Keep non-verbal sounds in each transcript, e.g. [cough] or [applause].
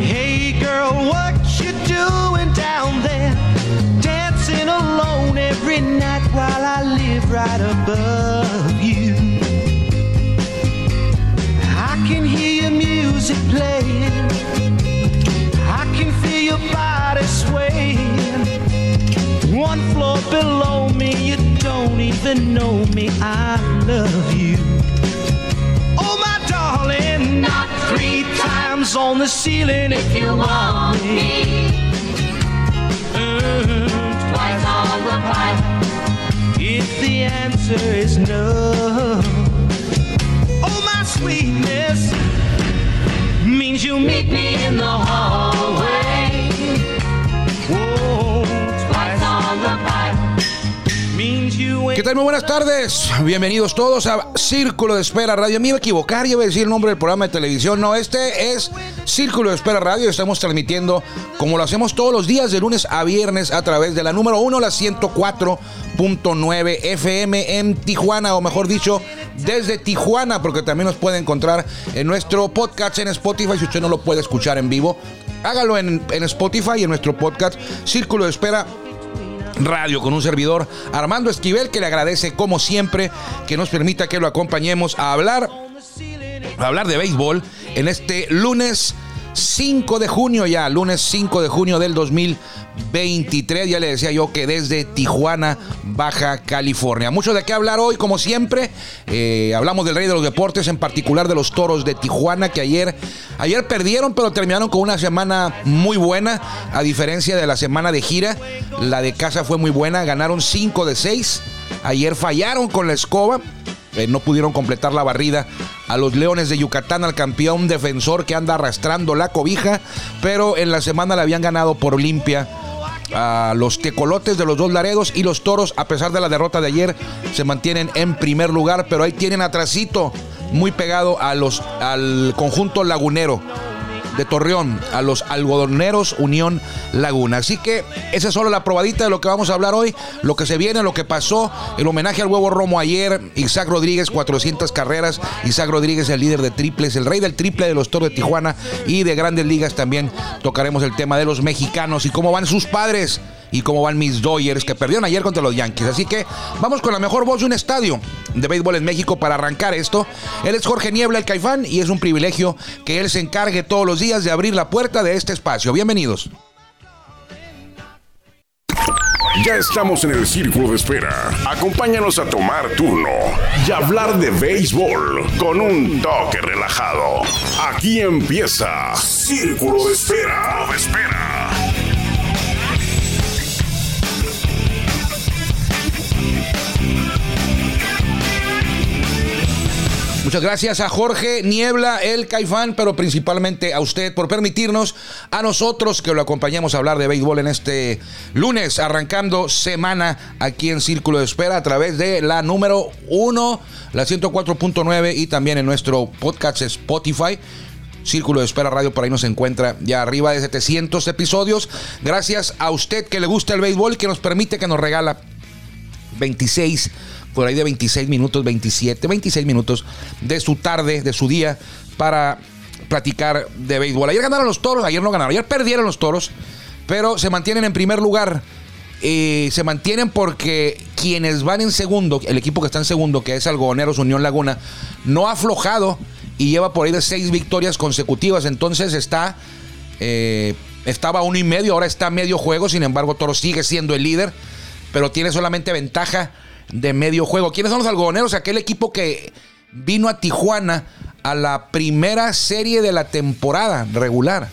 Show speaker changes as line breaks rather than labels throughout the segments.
Hey girl, what you doing down there? Dancing alone every night while I live right above you. I can hear your music playing. I can feel your body swaying. One floor below me, you don't even know me. I love on the ceiling if you want me. Mm,
Twice on the pipe.
If the answer is no, oh, my sweetness means you meet me in the hallway.
¿Qué tal? Muy buenas tardes. Bienvenidos todos a Círculo de Espera Radio. Me iba a equivocar, yo iba a decir el nombre del programa de televisión. No, este es Círculo de Espera Radio. Estamos transmitiendo como lo hacemos todos los días, de lunes a viernes, a través de la número 1, la 104.9 FM en Tijuana, o mejor dicho, desde Tijuana, porque también nos puede encontrar en nuestro podcast en Spotify si usted no lo puede escuchar en vivo. Hágalo en, en Spotify, en nuestro podcast Círculo de Espera Radio con un servidor Armando Esquivel que le agradece como siempre que nos permita que lo acompañemos a hablar a hablar de béisbol en este lunes 5 de junio ya, lunes 5 de junio del 2023. Ya le decía yo que desde Tijuana, Baja California. Mucho de qué hablar hoy, como siempre. Eh, hablamos del rey de los deportes, en particular de los toros de Tijuana, que ayer, ayer perdieron, pero terminaron con una semana muy buena, a diferencia de la semana de gira. La de casa fue muy buena, ganaron 5 de 6. Ayer fallaron con la escoba. Eh, no pudieron completar la barrida a los Leones de Yucatán, al campeón defensor que anda arrastrando la cobija, pero en la semana le habían ganado por limpia a los tecolotes de los dos Laredos y los toros, a pesar de la derrota de ayer, se mantienen en primer lugar, pero ahí tienen atrasito, muy pegado a los, al conjunto lagunero de Torreón, a los algodoneros Unión Laguna. Así que esa es solo la probadita de lo que vamos a hablar hoy, lo que se viene, lo que pasó, el homenaje al huevo Romo ayer, Isaac Rodríguez, 400 carreras, Isaac Rodríguez, el líder de triples, el rey del triple de los Toros de Tijuana y de grandes ligas también tocaremos el tema de los mexicanos y cómo van sus padres y cómo van mis Dodgers que perdieron ayer contra los Yankees. Así que vamos con la mejor voz de un estadio de béisbol en México para arrancar esto. Él es Jorge Niebla, el Caifán, y es un privilegio que él se encargue todos los días de abrir la puerta de este espacio. Bienvenidos.
Ya estamos en el círculo de espera. Acompáñanos a tomar turno y hablar de béisbol con un toque relajado. Aquí empieza Círculo de Espera. De espera.
Muchas gracias a Jorge Niebla, el Caifán, pero principalmente a usted por permitirnos, a nosotros que lo acompañamos a hablar de béisbol en este lunes, arrancando semana aquí en Círculo de Espera a través de la número 1, la 104.9 y también en nuestro podcast Spotify. Círculo de Espera Radio, por ahí nos encuentra ya arriba de 700 episodios. Gracias a usted que le gusta el béisbol que nos permite, que nos regala 26 por ahí de 26 minutos, 27, 26 minutos de su tarde, de su día, para platicar de béisbol. Ayer ganaron los toros, ayer no ganaron, ayer perdieron los toros, pero se mantienen en primer lugar. Eh, se mantienen porque quienes van en segundo, el equipo que está en segundo, que es Algodoneros Unión Laguna, no ha aflojado y lleva por ahí de seis victorias consecutivas. Entonces está. eh, estaba a uno y medio, ahora está medio juego. Sin embargo, Toros sigue siendo el líder, pero tiene solamente ventaja de medio juego. ¿Quiénes son los algodoneros? Aquel equipo que vino a Tijuana a la primera serie de la temporada regular.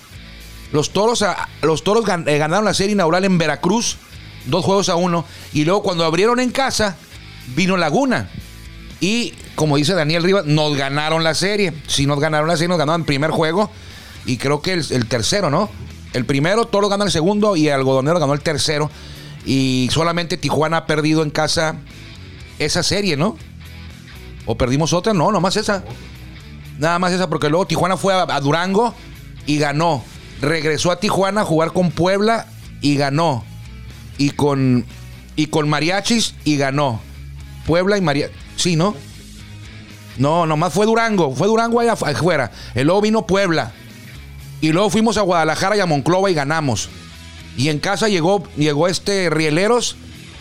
Los toros, los toros eh, ganaron la serie inaugural en Veracruz, dos juegos a uno. Y luego cuando abrieron en casa, vino Laguna. Y como dice Daniel Rivas, nos ganaron la serie. Si nos ganaron la serie, nos ganaron el primer juego. Y creo que el, tercero, ¿no? El primero, todos ganan el segundo y el algodonero ganó el tercero. Y solamente Tijuana ha perdido en casa esa serie, ¿no? ¿O perdimos otra? No, nomás esa. Nada más esa, porque luego Tijuana fue a, Durango y ganó. Regresó a Tijuana a jugar con Puebla y ganó. Y con, y con Mariachis y ganó. Puebla y Mariachis. Sí, ¿no? No, nomás fue Durango. Fue Durango allá afu- afuera. Y luego vino Puebla. Y luego fuimos a Guadalajara y a Monclova y ganamos. Y en casa llegó, llegó este Rieleros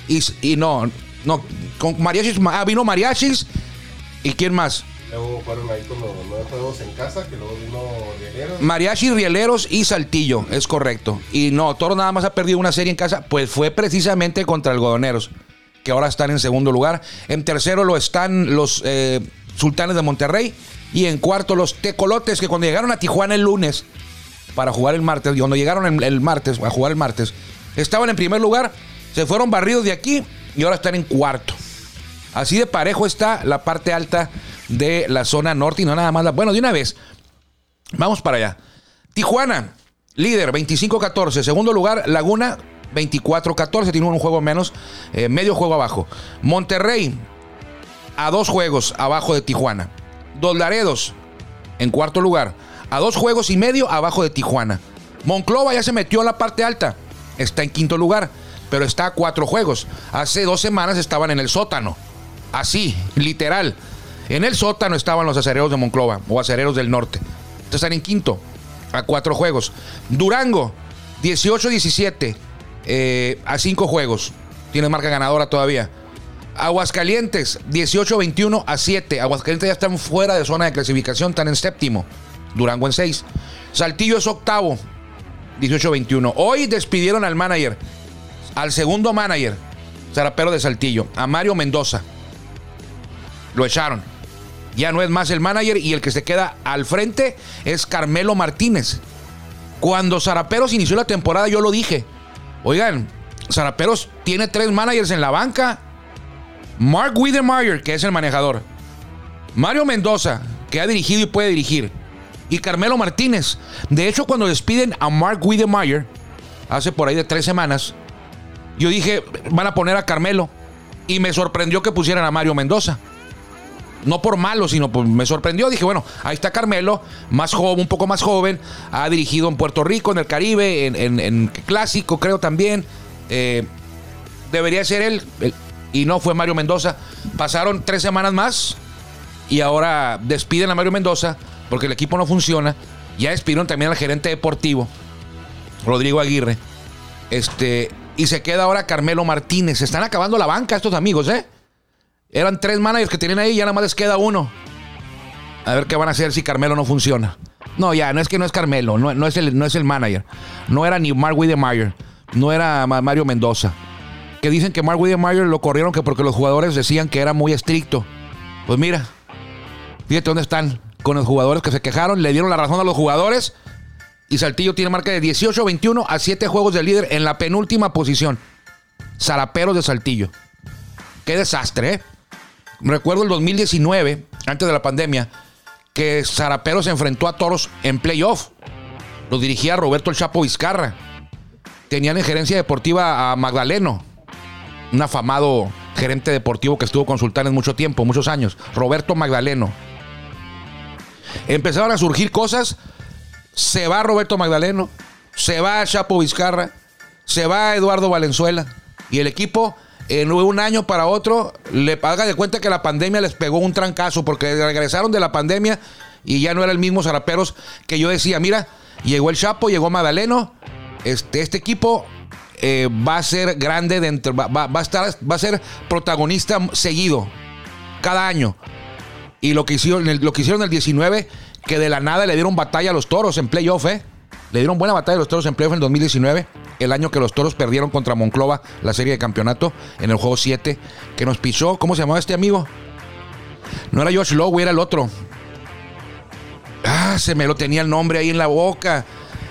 y no, no, con mariachis, ma- ah, vino mariachis y quién más.
Luego fueron ahí como nueve juegos en casa, que luego vino Rieleros.
Mariachi, Rieleros y Saltillo, es correcto. Y no, Toro nada más ha perdido una serie en casa, pues fue precisamente contra Algodoneros, que ahora están en segundo lugar. En tercero lo están los eh, Sultanes de Monterrey. Y en cuarto los Tecolotes, que cuando llegaron a Tijuana el lunes para jugar el martes, y cuando llegaron el, el martes, a jugar el martes, estaban en primer lugar, se fueron barridos de aquí y ahora están en cuarto. Así de parejo está la parte alta de la zona norte y no nada más. la- bueno, de una vez, Vamos para allá. Tijuana, líder, 25-14. Segundo lugar, Laguna, 24-14. Tiene un juego menos, eh, medio juego abajo. Monterrey, a dos juegos abajo de Tijuana. Dos Laredos, en cuarto lugar. A dos juegos y medio abajo de Tijuana. Monclova ya se metió a la parte alta. Está en quinto lugar, pero está a cuatro juegos. Hace dos semanas estaban en el sótano. Así, literal. En el sótano estaban los acereros de Monclova o acereros del norte. Entonces están en quinto, a cuatro juegos. Durango, 18-17, eh, a cinco juegos. Tiene marca ganadora todavía. Aguascalientes, 18-21 a 7. Aguascalientes ya están fuera de zona de clasificación, están en séptimo. Durango en 6. Saltillo es octavo, 18-21. Hoy despidieron al manager, al segundo manager, Zarapero de Saltillo, a Mario Mendoza. Lo echaron. Ya no es más el manager y el que se queda al frente es Carmelo Martínez. Cuando Zaraperos inició la temporada, yo lo dije. Oigan, Zaraperos tiene tres managers en la banca. Mark Wiedermeyer, que es el manejador. Mario Mendoza, que ha dirigido y puede dirigir. Y Carmelo Martínez. De hecho, cuando despiden a Mark Wiedermeyer, hace por ahí de tres semanas, yo dije, van a poner a Carmelo. Y me sorprendió que pusieran a Mario Mendoza. No por malo, sino pues me sorprendió. Dije, bueno, ahí está Carmelo, más joven, un poco más joven. Ha dirigido en Puerto Rico, en el Caribe, en, Clásico, creo también. Eh, debería ser él. y no fue Mario Mendoza. Pasaron tres semanas más y ahora despiden a Mario Mendoza porque el equipo no funciona. Ya despidieron también al gerente deportivo, Rodrigo Aguirre. Este, y se queda ahora Carmelo Martínez. Se están acabando la banca estos amigos, ¿eh? Eran tres managers que tienen ahí y ya nada más les queda uno. A ver qué van a hacer si Carmelo no funciona. No, ya, no es que no es Carmelo, no, no es, el, no es el manager. No era ni Mark Widemeyer, no era Ma- Mario Mendoza. Que dicen que Mark Widemeyer lo corrieron que porque los jugadores decían que era muy estricto. Pues mira, fíjate dónde están con los jugadores que se quejaron, le dieron la razón a los jugadores. Y Saltillo tiene marca de 18-21 a 7 juegos de líder en la penúltima posición. Zaraperos de Saltillo. Qué desastre, ¿eh? Recuerdo el 2019, antes de la pandemia, que Zarapero se enfrentó a Toros en playoff. Lo dirigía Roberto El Chapo Vizcarra. Tenían en gerencia deportiva a Magdaleno, un afamado gerente deportivo que estuvo con Sultanes mucho tiempo, muchos años. Roberto Magdaleno. Empezaron a surgir cosas. Se va Roberto Magdaleno, se va Chapo Vizcarra, se va Eduardo Valenzuela. Y el equipo, en un año para otro, le paga de cuenta que la pandemia les pegó un trancazo porque regresaron de la pandemia y ya no era el mismo Zaraperos que yo decía, mira, llegó el Chapo, llegó Magdaleno, este, este equipo eh, va a ser grande dentro, va, a estar, va a ser protagonista seguido, cada año. Y lo que hicieron, lo que hicieron el 19, que de la nada le dieron batalla a los toros en playoff, ¿eh? Le dieron buena batalla a los toros en playoff en el 2019, el año que los toros perdieron contra Monclova la serie de campeonato en el juego 7, que nos pisó. ¿Cómo se llamaba este amigo? No era Josh Lowe, era el otro. Ah, se me lo tenía el nombre ahí en la boca.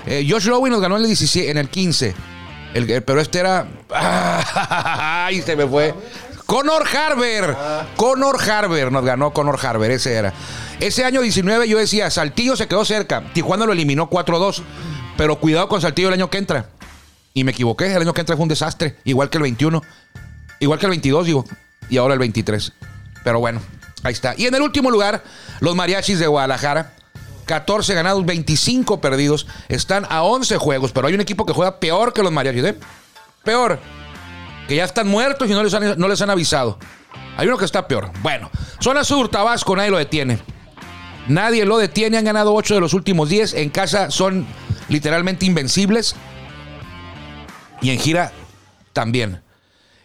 Eh, Josh Lowe nos ganó en el, 17, en el 15. El- el- pero este era. [laughs] ¡Ay! Se me fue. Conor Harber. Conor Harber nos ganó Conor Harber. Ese era. Ese año 19 yo decía, Saltillo se quedó cerca. Tijuana lo eliminó 4-2. Pero cuidado con Saltillo el año que entra. Y me equivoqué. El año que entra fue un desastre. Igual que el 21. Igual que el 22, digo. Y ahora el 23. Pero bueno, ahí está. Y en el último lugar, los mariachis de Guadalajara. 14 ganados, 25 perdidos. Están a 11 juegos, pero hay un equipo que juega peor que los mariachis, ¿eh? Peor. Que ya están muertos y no les han, no les han avisado. Hay uno que está peor. Bueno, zona sur, Tabasco, nadie lo detiene. Nadie lo detiene. Han ganado 8 de los últimos 10. En casa son literalmente invencibles. Y en gira también.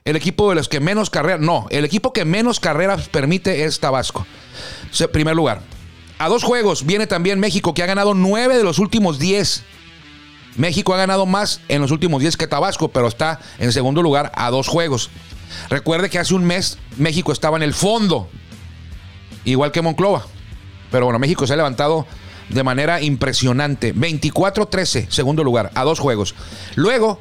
El equipo de los que menos carreras. No, el equipo que menos carreras permite es Tabasco. Se- primer lugar. A dos juegos viene también México, que ha ganado 9 de los últimos 10. México ha ganado más en los últimos 10 que Tabasco, pero está en segundo lugar a dos juegos. Recuerde que hace un mes México estaba en el fondo, igual que Monclova. Pero bueno, México se ha levantado de manera impresionante. 24-13, segundo lugar, a dos juegos. Luego,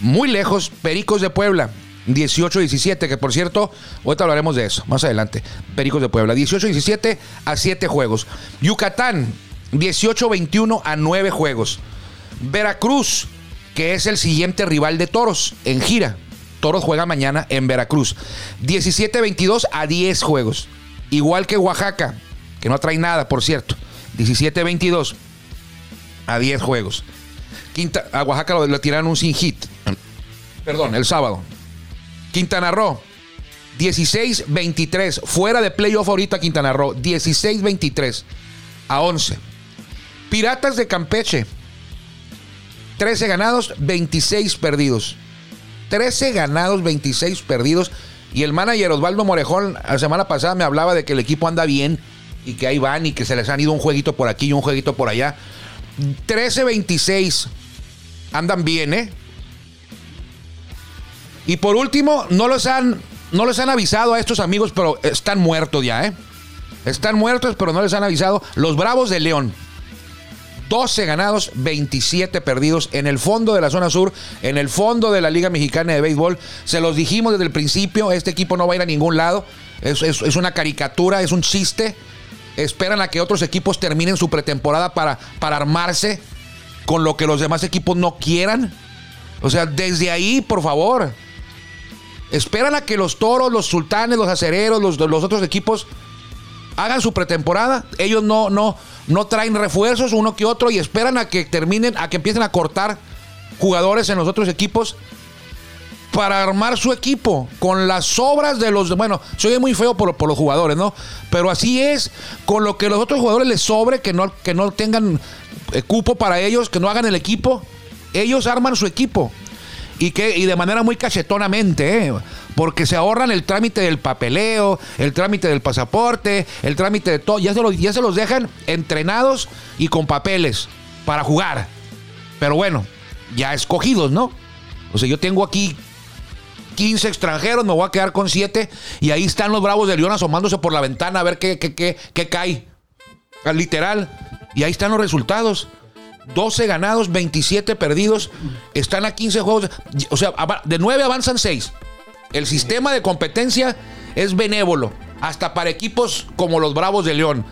muy lejos, Pericos de Puebla. 18-17, que por cierto, ahorita hablaremos de eso, más adelante. Pericos de Puebla, 18-17 a 7 juegos. Yucatán, 18-21 a 9 juegos. Veracruz, que es el siguiente rival de Toros en gira. Toros juega mañana en Veracruz. 17-22 a 10 juegos. Igual que Oaxaca, que no trae nada, por cierto. 17-22 a 10 juegos. Quinta, a Oaxaca lo, lo tiraron un sin hit. Perdón, el sábado. Quintana Roo, 16-23. Fuera de playoff ahorita Quintana Roo. 16-23 a 11. Piratas de Campeche, 13 ganados, 26 perdidos. 13 ganados, 26 perdidos. Y el manager Osvaldo Morejón la semana pasada me hablaba de que el equipo anda bien y que ahí van y que se les han ido un jueguito por aquí y un jueguito por allá. 13-26 andan bien, ¿eh? Y por último, no los han, no les han avisado a estos amigos, pero están muertos ya, ¿eh? Están muertos, pero no les han avisado. Los Bravos de León. 12 ganados, 27 perdidos en el fondo de la zona sur, en el fondo de la Liga Mexicana de Béisbol. Se los dijimos desde el principio, este equipo no va a ir a ningún lado. Es, es- es una caricatura, es un chiste. Esperan a que otros equipos terminen su pretemporada para, para armarse con lo que los demás equipos no quieran. O sea, desde ahí, por favor. Esperan a que los toros, los sultanes, los acereros, los, los otros equipos hagan su pretemporada. Ellos no, no, no traen refuerzos uno que otro y esperan a que terminen, a que empiecen a cortar jugadores en los otros equipos para armar su equipo con las obras de los. Bueno, se oye muy feo por, por los jugadores, ¿no? Pero así es, con lo que los otros jugadores les sobre, que no, que no tengan eh, cupo para ellos, que no hagan el equipo, ellos arman su equipo. Y, que, y de manera muy cachetonamente, ¿eh? porque se ahorran el trámite del papeleo, el trámite del pasaporte, el trámite de todo. Ya se, los, ya se los dejan entrenados y con papeles para jugar. Pero bueno, ya escogidos, ¿no? O sea, yo tengo aquí 15 extranjeros, me voy a quedar con 7 y ahí están los Bravos de León asomándose por la ventana a ver qué, qué, qué, qué cae. Literal. Y ahí están los resultados. 12 ganados, 27 perdidos. Están a 15 juegos. O sea, de 9 avanzan 6. El sistema de competencia es benévolo. Hasta para equipos como los Bravos de León.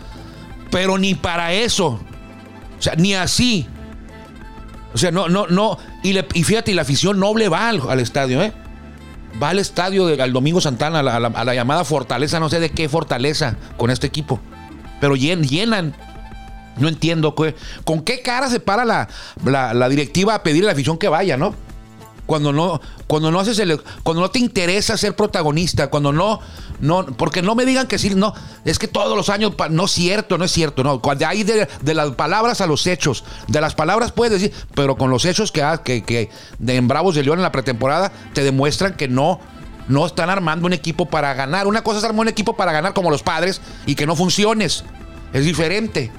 Pero ni para eso. O sea, ni así. O sea, no, no, no. Y, fíjate, la afición noble va al, al estadio, ¿eh? Va al estadio al Domingo Santana, a la, llamada Fortaleza, no sé de qué Fortaleza con este equipo. Pero llen- llenan. No entiendo con qué cara se para la, la- la directiva a pedirle a la afición que vaya, ¿no? Cuando no, cuando no haces el, cuando no te interesa ser protagonista, cuando no, no, porque no me digan que sí, no, es que todos los años, no es cierto, no es cierto, no, cuando hay de, de las palabras a los hechos, de las palabras puedes decir, pero con los hechos que, que, que de en Bravos de León en la pretemporada te demuestran que no, no están armando un equipo para ganar. Una cosa es armar un equipo para ganar como los padres y que no funciones, es diferente.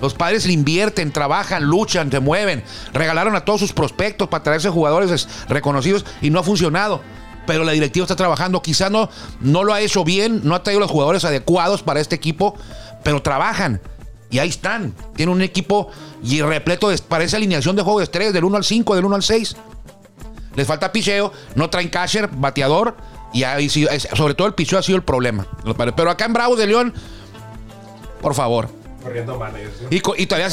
Los padres le invierten, trabajan, luchan, se mueven. Regalaron a todos sus prospectos para traerse jugadores es- reconocidos y no ha funcionado. Pero la directiva está trabajando. Quizá no, no lo ha hecho bien, no ha traído los jugadores adecuados para este equipo, pero trabajan. Y ahí están. Tienen un equipo y repleto de, para esa alineación de juego de estrellas, del 1 al 5, del 1 al 6. Les falta picheo, no traen catcher, bateador. Y sobre todo el picheo ha sido el problema. Pero acá en Bravos de León, por favor,
Corriendo managers.
y, todavía.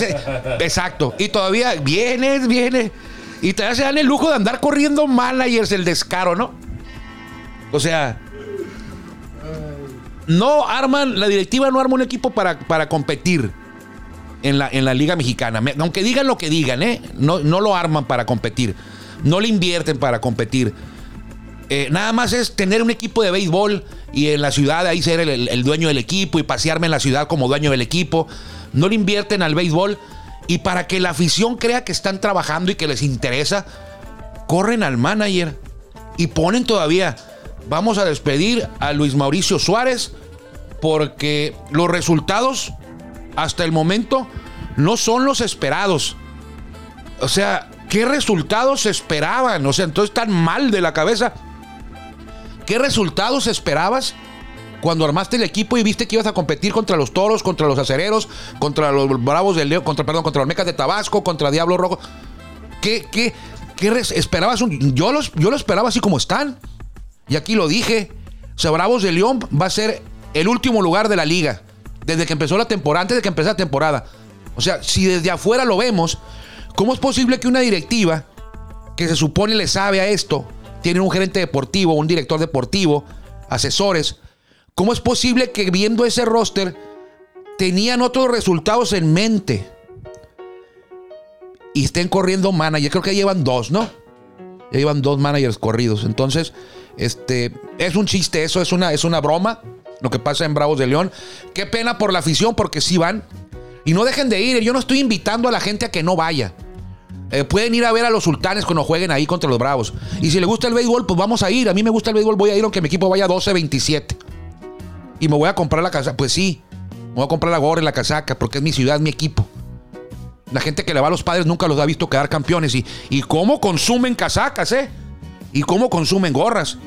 Exacto. Y todavía viene, viene. Y todavía se dan el lujo de andar corriendo managers el descaro, ¿no? O sea. No arman, la directiva no arma un equipo para, para competir en la, en la Liga Mexicana. Me- Aunque digan lo que digan, ¿eh? No, no lo arman para competir. No le invierten para competir. Eh, nada más es tener un equipo de béisbol y en la ciudad ahí ser el, el- dueño del equipo y pasearme en la ciudad como dueño del equipo. No le invierten al béisbol y para que la afición crea que están trabajando y que les interesa, corren al manager y ponen todavía, vamos a despedir a Luis Mauricio Suárez porque los resultados hasta el momento no son los esperados. O sea, ¿qué resultados esperaban? O sea, entonces están mal de la cabeza. ¿Qué resultados esperabas cuando armaste el equipo y viste que ibas a competir contra los toros, contra los acereros, contra los bravos del León, contra, perdón, contra los mecas de Tabasco, contra Diablo Rojo? ¿Qué, qué, qué esperabas? Yo, los, yo lo esperaba así como están. Y aquí lo dije. O sea, Bravos de León va a ser el último lugar de la liga. Desde que empezó la temporada, antes de que empezara la temporada. O sea, si desde afuera lo vemos, ¿cómo es posible que una directiva que se supone le sabe a esto, tiene un gerente deportivo, un director deportivo, asesores, ¿cómo es posible que viendo ese roster tenían otros resultados en mente? Y estén corriendo managers, creo que llevan dos, ¿no? Ya llevan dos managers corridos. Entonces, este, es un chiste eso, es una, es una broma lo que pasa en Bravos de León. Qué pena por la afición, porque sí van. Y no dejen de ir. Yo no estoy invitando a la gente a que no vaya. Eh, pueden ir a ver a los sultanes cuando jueguen ahí contra los Bravos. Y si les gusta el béisbol, pues vamos a ir. A mí me gusta el béisbol, voy a ir aunque mi equipo vaya 12-27. Y me voy a comprar la casaca. Pues sí, me voy a comprar la gorra y la casaca porque es mi ciudad, mi equipo. La gente que le va a los padres nunca los ha visto quedar campeones. Y, y cómo consumen casacas, ¿eh? Y cómo consumen gorras.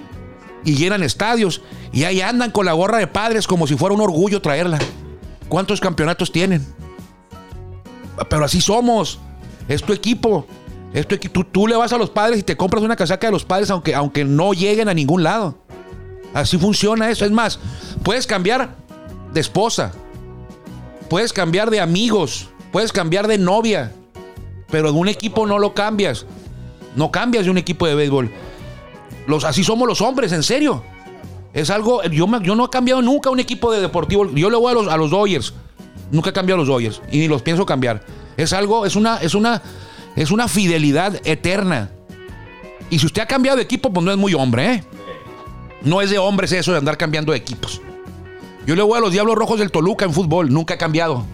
Y llenan estadios. Y ahí andan con la gorra de padres como si fuera un orgullo traerla. ¿Cuántos campeonatos tienen? Pero así somos. Es tu equipo. Es tu tú, tú le vas a los padres y te compras una casaca de los padres aunque, aunque no lleguen a ningún lado. Así funciona eso. Es más, puedes cambiar de esposa. Puedes cambiar de amigos. Puedes cambiar de novia. Pero de un equipo no lo cambias. No cambias de un equipo de béisbol. Los, así somos los hombres, en serio. Es algo. Yo, yo no he cambiado nunca un equipo de deportivo. Yo le voy a los, a los Dodgers. Nunca he cambiado a los Dodgers. Y ni los pienso cambiar. Es algo, es una, es una, es una fidelidad eterna. Y si usted ha cambiado de equipo, pues no es muy hombre, ¿eh? No es de hombres eso de andar cambiando equipos. Yo le voy a los Diablos Rojos del Toluca en fútbol. Nunca he cambiado.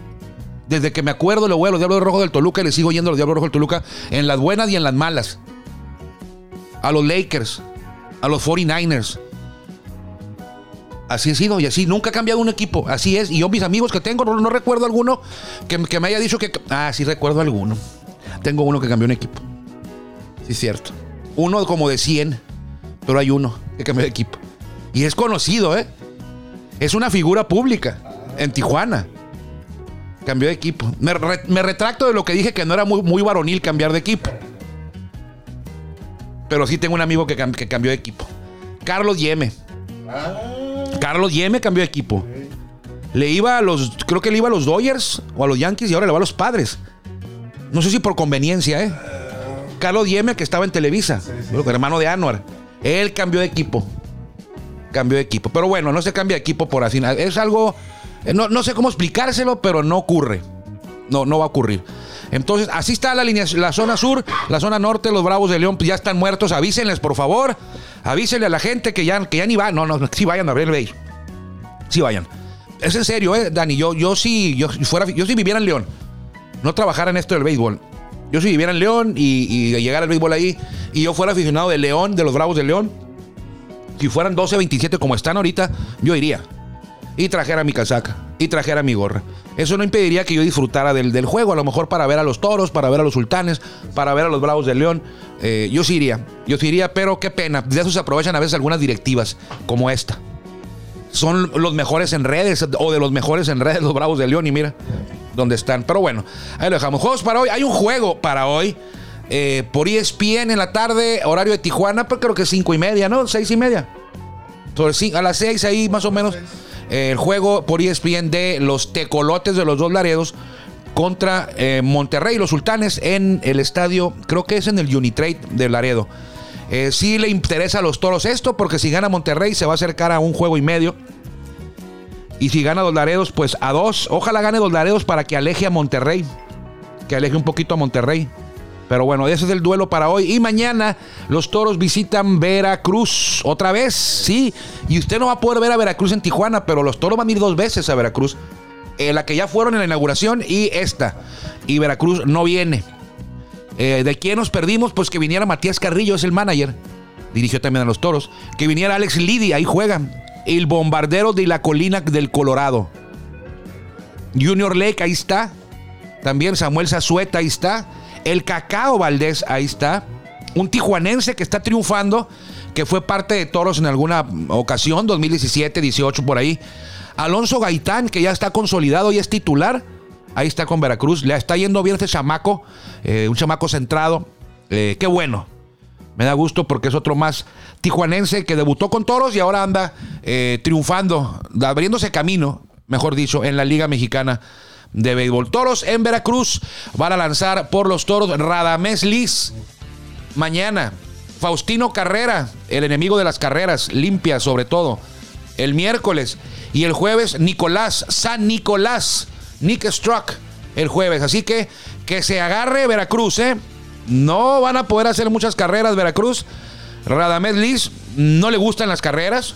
Desde que me acuerdo le voy a los Diablos Rojos del Toluca y le sigo yendo a los Diablos Rojos del Toluca en las buenas y en las malas. A los Lakers, a los 49ers. Así he sido y así. Nunca he cambiado un equipo. Así es. Y yo, mis amigos que tengo, no, recuerdo alguno que, me haya dicho que. Ah, sí recuerdo alguno. Tengo uno que cambió un equipo. Sí, cierto. Uno como de 100, pero hay uno que cambió de equipo. Y es conocido, ¿eh? Es una figura pública en Tijuana. Cambió de equipo. Me, re- me retracto de lo que dije que no era muy, muy varonil cambiar de equipo. Pero sí tengo un amigo que, cam- que cambió de equipo. Carlos Yeme. Carlos Yeme cambió de equipo. Le iba a los. Creo que le iba a los Dodgers o a los Yankees y ahora le va a los padres. No sé si por conveniencia, ¿eh? Carlos Yeme, que estaba en Televisa, hermano de Anuar. Él cambió de equipo. Cambió de equipo. Pero bueno, no se cambia de equipo por así. Es algo. eh, No, no sé cómo explicárselo, pero no ocurre. No, no va a ocurrir. Entonces, así está la línea, la zona sur, la zona norte, los Bravos de León pues, ya están muertos. Avísenles, por favor. Avísenle a la gente que ya, que ya ni van. No, no, sí vayan a ver el béis. Sí vayan. Es en serio, eh, Dani. Yo, yo sí, yo fuera, yo si viviera en León, no trabajara en esto del béisbol. Yo si viviera en León y, y llegara al béisbol ahí, y yo fuera aficionado de León, de los Bravos de León, si fueran 12, 27 como están ahorita, yo iría. Y trajera mi casaca. Y trajera mi gorra. Eso no impediría que yo disfrutara del, del juego. A lo mejor para ver a los toros, para ver a los sultanes, para ver a los bravos de León. Eh, yo sí iría. Yo sí iría, pero qué pena. De eso se aprovechan a veces algunas directivas, como esta. Son los mejores en redes, o de los mejores en redes, los bravos de León. Y mira dónde están. Pero bueno, ahí lo dejamos. Juegos para hoy. Hay un juego para hoy. eh, por ESPN en la tarde, horario de Tijuana, pues creo que cinco y media, ¿no? Seis y media. A las 6 ahí más o menos el juego por ESPN de los tecolotes de los dos Laredos contra eh, Monterrey, los sultanes en el estadio, creo que es en el Unitrade de Laredo. Eh, sí le interesa a los toros esto, porque si gana Monterrey se va a acercar a un juego y medio. Y si gana Dos Laredos, pues a dos. Ojalá gane Dos Laredos para que aleje a Monterrey. Que aleje un poquito a Monterrey. Pero bueno, ese es el duelo para hoy. Y mañana los toros visitan Veracruz. Otra vez, sí. Y usted no va a poder ver a Veracruz en Tijuana, pero los toros van a ir dos veces a Veracruz. Eh, la que ya fueron en la inauguración y esta. Y Veracruz no viene. Eh, ¿De quién nos perdimos? Pues que viniera Matías Carrillo, es el manager. Dirigió también a los toros. Que viniera Alex Lidia, ahí juegan. El bombardero de la colina del Colorado. Junior Lake, ahí está. También Samuel Zazueta, ahí está. El Cacao Valdés, ahí está. Un tijuanense que está triunfando, que fue parte de Toros en alguna ocasión, 2017, 18 por ahí. Alonso Gaitán, que ya está consolidado y es titular. Ahí está con Veracruz. Le está yendo bien este chamaco, eh, un chamaco centrado. Eh, qué bueno. Me da gusto porque es otro más tijuanense que debutó con toros y ahora anda eh, triunfando, abriéndose camino, mejor dicho, en la Liga Mexicana de Béisbol. Toros en Veracruz van a lanzar por los toros Radamés Liz. Mañana, Faustino Carrera, el enemigo de las carreras, limpia sobre todo. El miércoles y el jueves, Nicolás, San Nicolás, Nick Struck, el jueves. Así que que se agarre Veracruz, ¿eh? No van a poder hacer muchas carreras Veracruz. Radamés Liz no le gustan las carreras,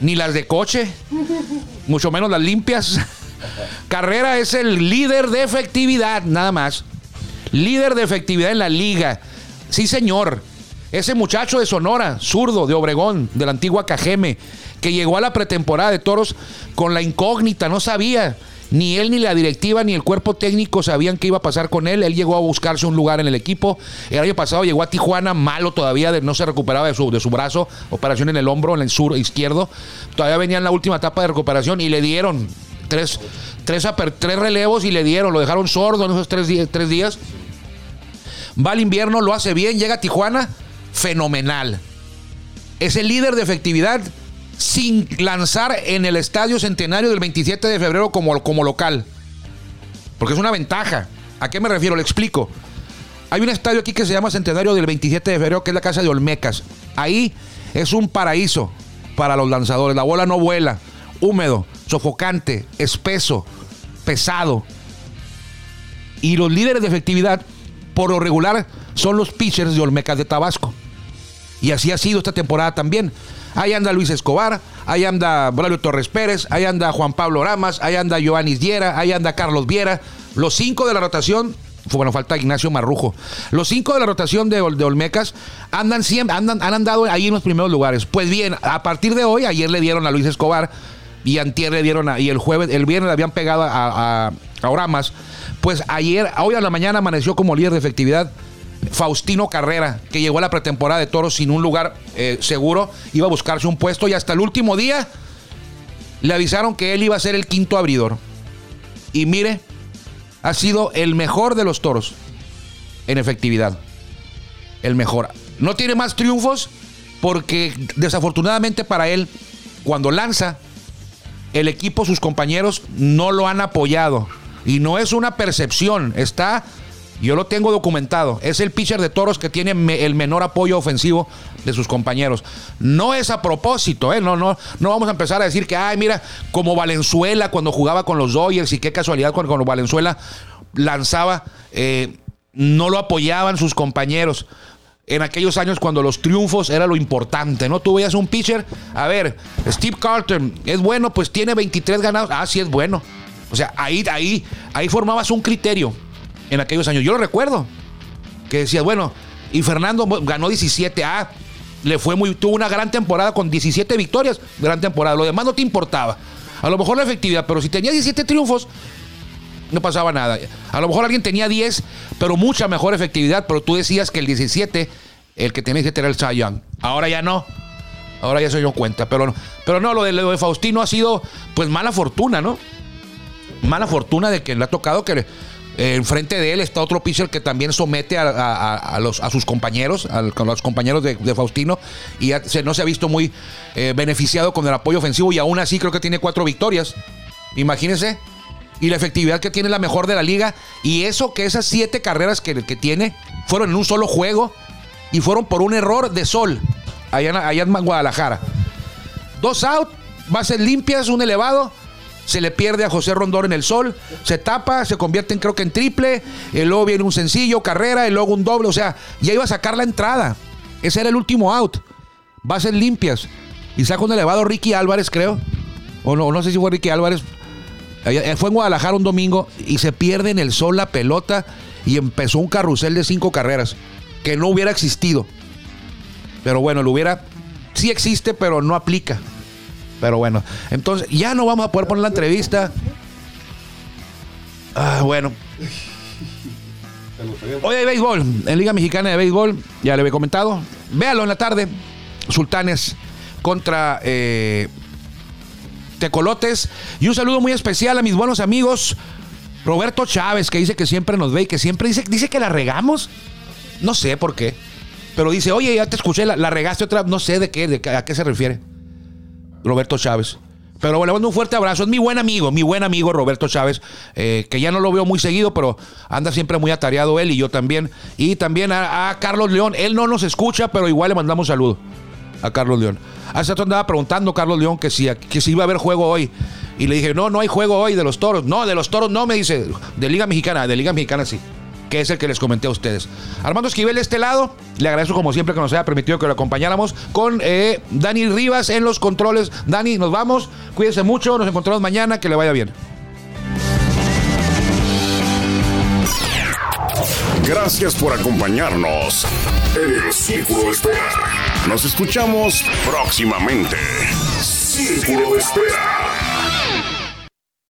ni las de coche, [laughs] mucho menos las limpias. Carrera es el líder de efectividad, nada más. Líder de efectividad en la liga. Sí, señor. Ese muchacho de Sonora, zurdo, de Obregón, de la antigua Cajeme, que llegó a la pretemporada de toros con la incógnita, no sabía. Ni él, ni la directiva, ni el cuerpo técnico sabían qué iba a pasar con él. Él llegó a buscarse un lugar en el equipo. El año pasado llegó a Tijuana, malo todavía, de, no se recuperaba de su, de su brazo, operación en el hombro, en el sur izquierdo. Todavía venía en la última etapa de recuperación y le dieron tres, tres, tres relevos y le dieron, lo dejaron sordo en esos tres, días. Va al invierno, lo hace bien, llega a Tijuana, fenomenal. Es el líder de efectividad sin lanzar en el Estadio Centenario del 27 de febrero como, como local. Porque es una ventaja. ¿A qué me refiero? Le explico. Hay un estadio aquí que se llama Centenario del 27 de febrero, que es la casa de Olmecas. Ahí es un paraíso para los lanzadores. La bola no vuela, húmedo, sofocante, espeso, pesado. Y los líderes de efectividad, por lo regular, son los pitchers de Olmecas de Tabasco. Y así ha sido esta temporada también. Ahí anda Luis Escobar, ahí anda Braulio Torres Pérez, ahí anda Juan Pablo Ramas, ahí anda Joanis Diera, ahí anda Carlos Viera. Los cinco de la rotación, bueno, falta Ignacio Marrujo. Los cinco de la rotación de, de Olmecas andan siempre, andan, han andado ahí en los primeros lugares. Pues bien, a partir de hoy, ayer le dieron a Luis Escobar y antier dieron a, y el jueves, el viernes le habían pegado a, a, a Oramas. Pues ayer, hoy a la mañana amaneció como líder de efectividad Faustino Carrera, que llegó a la pretemporada de toros sin un lugar eh, seguro, iba a buscarse un puesto y hasta el último día le avisaron que él iba a ser el quinto abridor. Y mire, ha sido el mejor de los toros en efectividad. El mejor. No tiene más triunfos porque desafortunadamente para él, cuando lanza, el equipo, sus compañeros no lo han apoyado. Y no es una percepción, está yo lo tengo documentado. Es el pitcher de toros que tiene el menor apoyo ofensivo de sus compañeros. No es a propósito, ¿eh? No, no, no vamos a empezar a decir que, ay, mira, como Valenzuela cuando jugaba con los Dodgers y qué casualidad cuando, cuando Valenzuela lanzaba, eh, no lo apoyaban sus compañeros. En aquellos años cuando los triunfos era lo importante, ¿no? Tú veías un pitcher, a ver, Steve Carter, ¿es bueno? Pues tiene 23 ganados. Ah, sí es bueno. O sea, ahí, ahí, ahí formabas un criterio en aquellos años. Yo lo recuerdo. Que decía, bueno, y Fernando ganó 17 A. Le fue muy, tuvo una gran temporada con 17 victorias, gran temporada. Lo demás no te importaba. A lo mejor la efectividad, pero si tenía 17 triunfos, no pasaba nada. A lo mejor alguien tenía 10, pero mucha mejor efectividad, pero tú decías que el 17, el que tenía que era el Cy Young. Ahora ya no. Ahora ya se dio cuenta. Pero, pero no, lo de, lo de Faustino ha sido pues mala fortuna, ¿no? Mala fortuna de que le ha tocado que eh, enfrente de él está otro pitcher que también somete a, los, a sus compañeros, a, los compañeros de, de Faustino, y ya se, no se ha visto muy eh, beneficiado con el apoyo ofensivo y aún así creo que tiene cuatro victorias. Imagínense. Y la efectividad que tiene la mejor de la liga. Y eso que esas siete carreras que, que tiene fueron en un solo juego y fueron por un error de sol allá en, allá en Guadalajara. Dos out, bases limpias, un elevado se le pierde a José Rondón en el sol, se tapa, se convierte en creo que en triple, y luego viene un sencillo, carrera, y luego un doble, o sea, ya iba a sacar la entrada. Ese era el último out. Bases limpias. Y saca un elevado Ricky Álvarez, creo. O no, no sé si fue Ricky Álvarez. Eh, Fue en Guadalajara un domingo y se pierde en el sol la pelota y empezó un carrusel de cinco carreras que no hubiera existido. Pero bueno, lo hubiera. Sí existe, pero no aplica. Pero bueno, entonces ya no vamos a poder poner la entrevista. Ah, bueno. Hoy hay béisbol, en Liga Mexicana de Béisbol, ya le había comentado. Véalo en la tarde. Sultanes contra eh, Tecolotes. Y un saludo muy especial a mis buenos amigos. Roberto Chávez, que dice que siempre nos ve y que siempre dice, dice que la regamos. No sé por qué. Pero dice, oye, ya te escuché, la, regaste otra, no sé de qué, de a qué se refiere. Roberto Chávez. Pero le mando un fuerte abrazo. Es mi buen amigo, mi buen amigo Roberto Chávez, eh, que ya no lo veo muy seguido, pero anda siempre muy atareado él y yo también. Y también a, a Carlos León. Él no nos escucha, pero igual le mandamos saludo a Carlos León. Hace rato andaba preguntando Carlos León que si, que si iba a haber juego hoy. Y le dije, no, no hay juego hoy de los toros. No, de los toros no, me dice. De Liga Mexicana, de Liga Mexicana sí. Que es el que les comenté a ustedes. Armando Esquivel de este lado. Le agradezco como siempre que nos haya permitido que lo acompañáramos con eh, Dani Rivas en los controles. Dani, nos vamos. Cuídense mucho. Nos encontramos mañana. Que le vaya bien.
Gracias por acompañarnos en el Círculo Espera. Nos escuchamos próximamente. Espera.